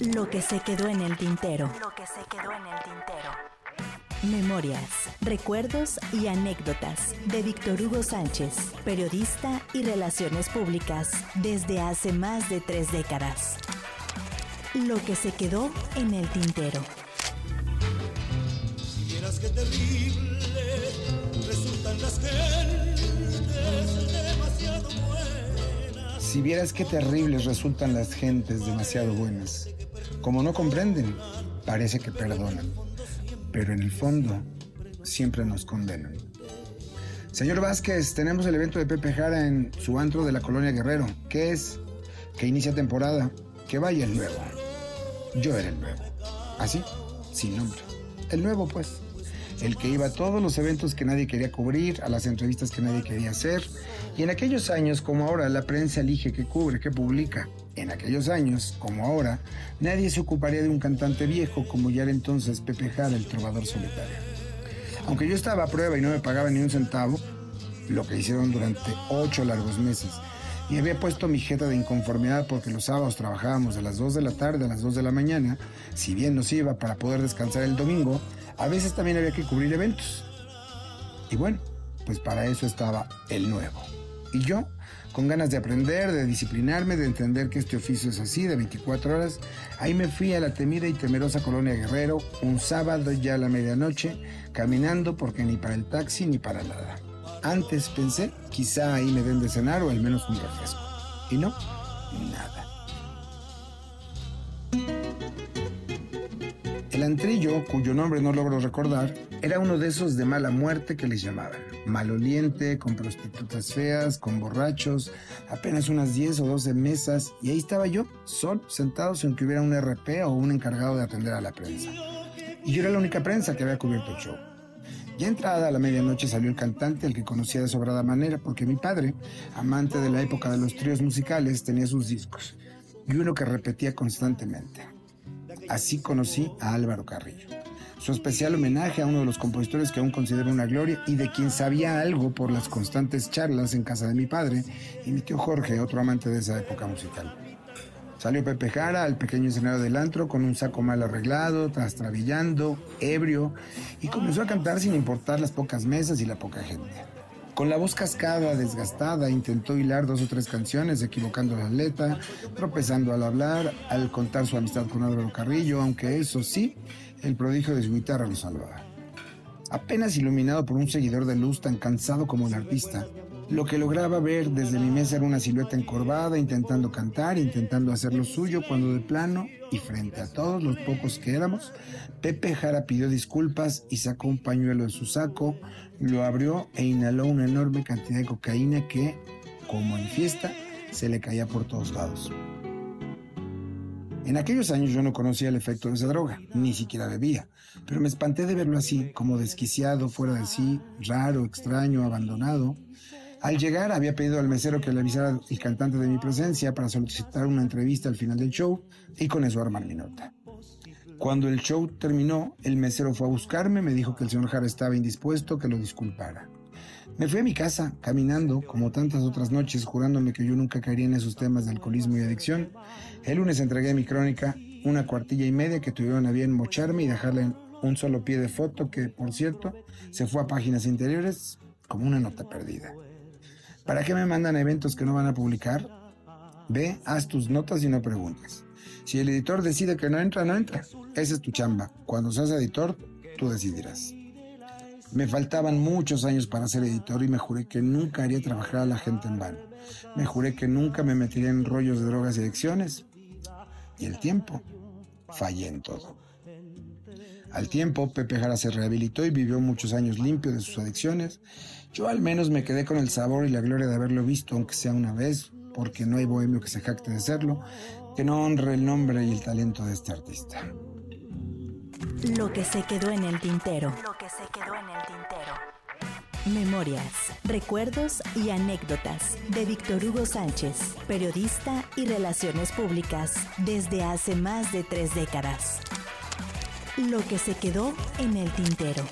Lo que se quedó en el tintero. Lo que se quedó en el tintero. Memorias, recuerdos y anécdotas de Víctor Hugo Sánchez, periodista y relaciones públicas desde hace más de tres décadas. Lo que se quedó en el tintero. Si vieras qué terrible resultan las gentes buenas. Si vieras qué terribles resultan las gentes demasiado buenas. Como no comprenden, parece que perdonan, pero en el fondo siempre nos condenan. Señor Vázquez, tenemos el evento de Pepe Jara en su antro de la colonia Guerrero. ¿Qué es? Que inicia temporada. Que vaya el nuevo. Yo era el nuevo. ¿Así? Sin nombre. El nuevo, pues. El que iba a todos los eventos que nadie quería cubrir, a las entrevistas que nadie quería hacer. Y en aquellos años, como ahora, la prensa elige qué cubre, qué publica. En aquellos años, como ahora, nadie se ocuparía de un cantante viejo como ya era entonces Pepe Jara, el trovador solitario. Aunque yo estaba a prueba y no me pagaba ni un centavo, lo que hicieron durante ocho largos meses, y había puesto mi jeta de inconformidad porque los sábados trabajábamos de las 2 de la tarde a las 2 de la mañana, si bien nos iba para poder descansar el domingo, a veces también había que cubrir eventos. Y bueno, pues para eso estaba el nuevo. Y yo, con ganas de aprender, de disciplinarme, de entender que este oficio es así, de 24 horas, ahí me fui a la temida y temerosa colonia Guerrero, un sábado ya a la medianoche, caminando porque ni para el taxi ni para nada. Antes pensé, quizá ahí me den de cenar o al menos un refresco. Y no, nada. El antrillo, cuyo nombre no logro recordar, era uno de esos de mala muerte que les llamaban. Maloliente, con prostitutas feas, con borrachos, apenas unas 10 o 12 mesas, y ahí estaba yo, sol, sentado sin que hubiera un RP o un encargado de atender a la prensa. Y yo era la única prensa que había cubierto el show. Ya entrada a la medianoche salió el cantante, el que conocía de sobrada manera, porque mi padre, amante de la época de los tríos musicales, tenía sus discos, y uno que repetía constantemente. Así conocí a Álvaro Carrillo. Su especial homenaje a uno de los compositores que aún considero una gloria y de quien sabía algo por las constantes charlas en casa de mi padre y mi tío Jorge, otro amante de esa época musical. Salió Pepe Jara al pequeño escenario del antro con un saco mal arreglado, trastrabillando, ebrio, y comenzó a cantar sin importar las pocas mesas y la poca gente. Con la voz cascada, desgastada, intentó hilar dos o tres canciones, equivocando la letra, tropezando al hablar, al contar su amistad con Álvaro Carrillo, aunque eso sí, el prodigio de su guitarra lo salvaba. Apenas iluminado por un seguidor de luz tan cansado como el artista, lo que lograba ver desde mi mesa era una silueta encorvada, intentando cantar, intentando hacer lo suyo, cuando de plano, y frente a todos los pocos que éramos, Pepe Jara pidió disculpas y sacó un pañuelo de su saco, lo abrió e inhaló una enorme cantidad de cocaína que, como en fiesta, se le caía por todos lados. En aquellos años yo no conocía el efecto de esa droga, ni siquiera bebía, pero me espanté de verlo así, como desquiciado, fuera de sí, raro, extraño, abandonado. Al llegar había pedido al mesero que le avisara el cantante de mi presencia para solicitar una entrevista al final del show y con eso armar mi nota. Cuando el show terminó, el mesero fue a buscarme, me dijo que el señor Jara estaba indispuesto, que lo disculpara. Me fui a mi casa, caminando, como tantas otras noches, jurándome que yo nunca caería en esos temas de alcoholismo y adicción. El lunes entregué mi crónica, una cuartilla y media que tuvieron a bien mocharme y dejarle un solo pie de foto que, por cierto, se fue a páginas interiores como una nota perdida. ¿Para qué me mandan eventos que no van a publicar? Ve, haz tus notas y no preguntes. Si el editor decide que no entra, no entra. Esa es tu chamba. Cuando seas editor, tú decidirás. Me faltaban muchos años para ser editor y me juré que nunca haría trabajar a la gente en vano. Me juré que nunca me metería en rollos de drogas y adicciones. Y el tiempo, fallé en todo. Al tiempo, Pepe Jara se rehabilitó y vivió muchos años limpio de sus adicciones. Yo al menos me quedé con el sabor y la gloria de haberlo visto, aunque sea una vez, porque no hay bohemio que se jacte de serlo, que no honre el nombre y el talento de este artista. Lo que se quedó en el tintero. Lo que se quedó en el tintero. Memorias, recuerdos y anécdotas de Víctor Hugo Sánchez, periodista y relaciones públicas desde hace más de tres décadas. Lo que se quedó en el tintero.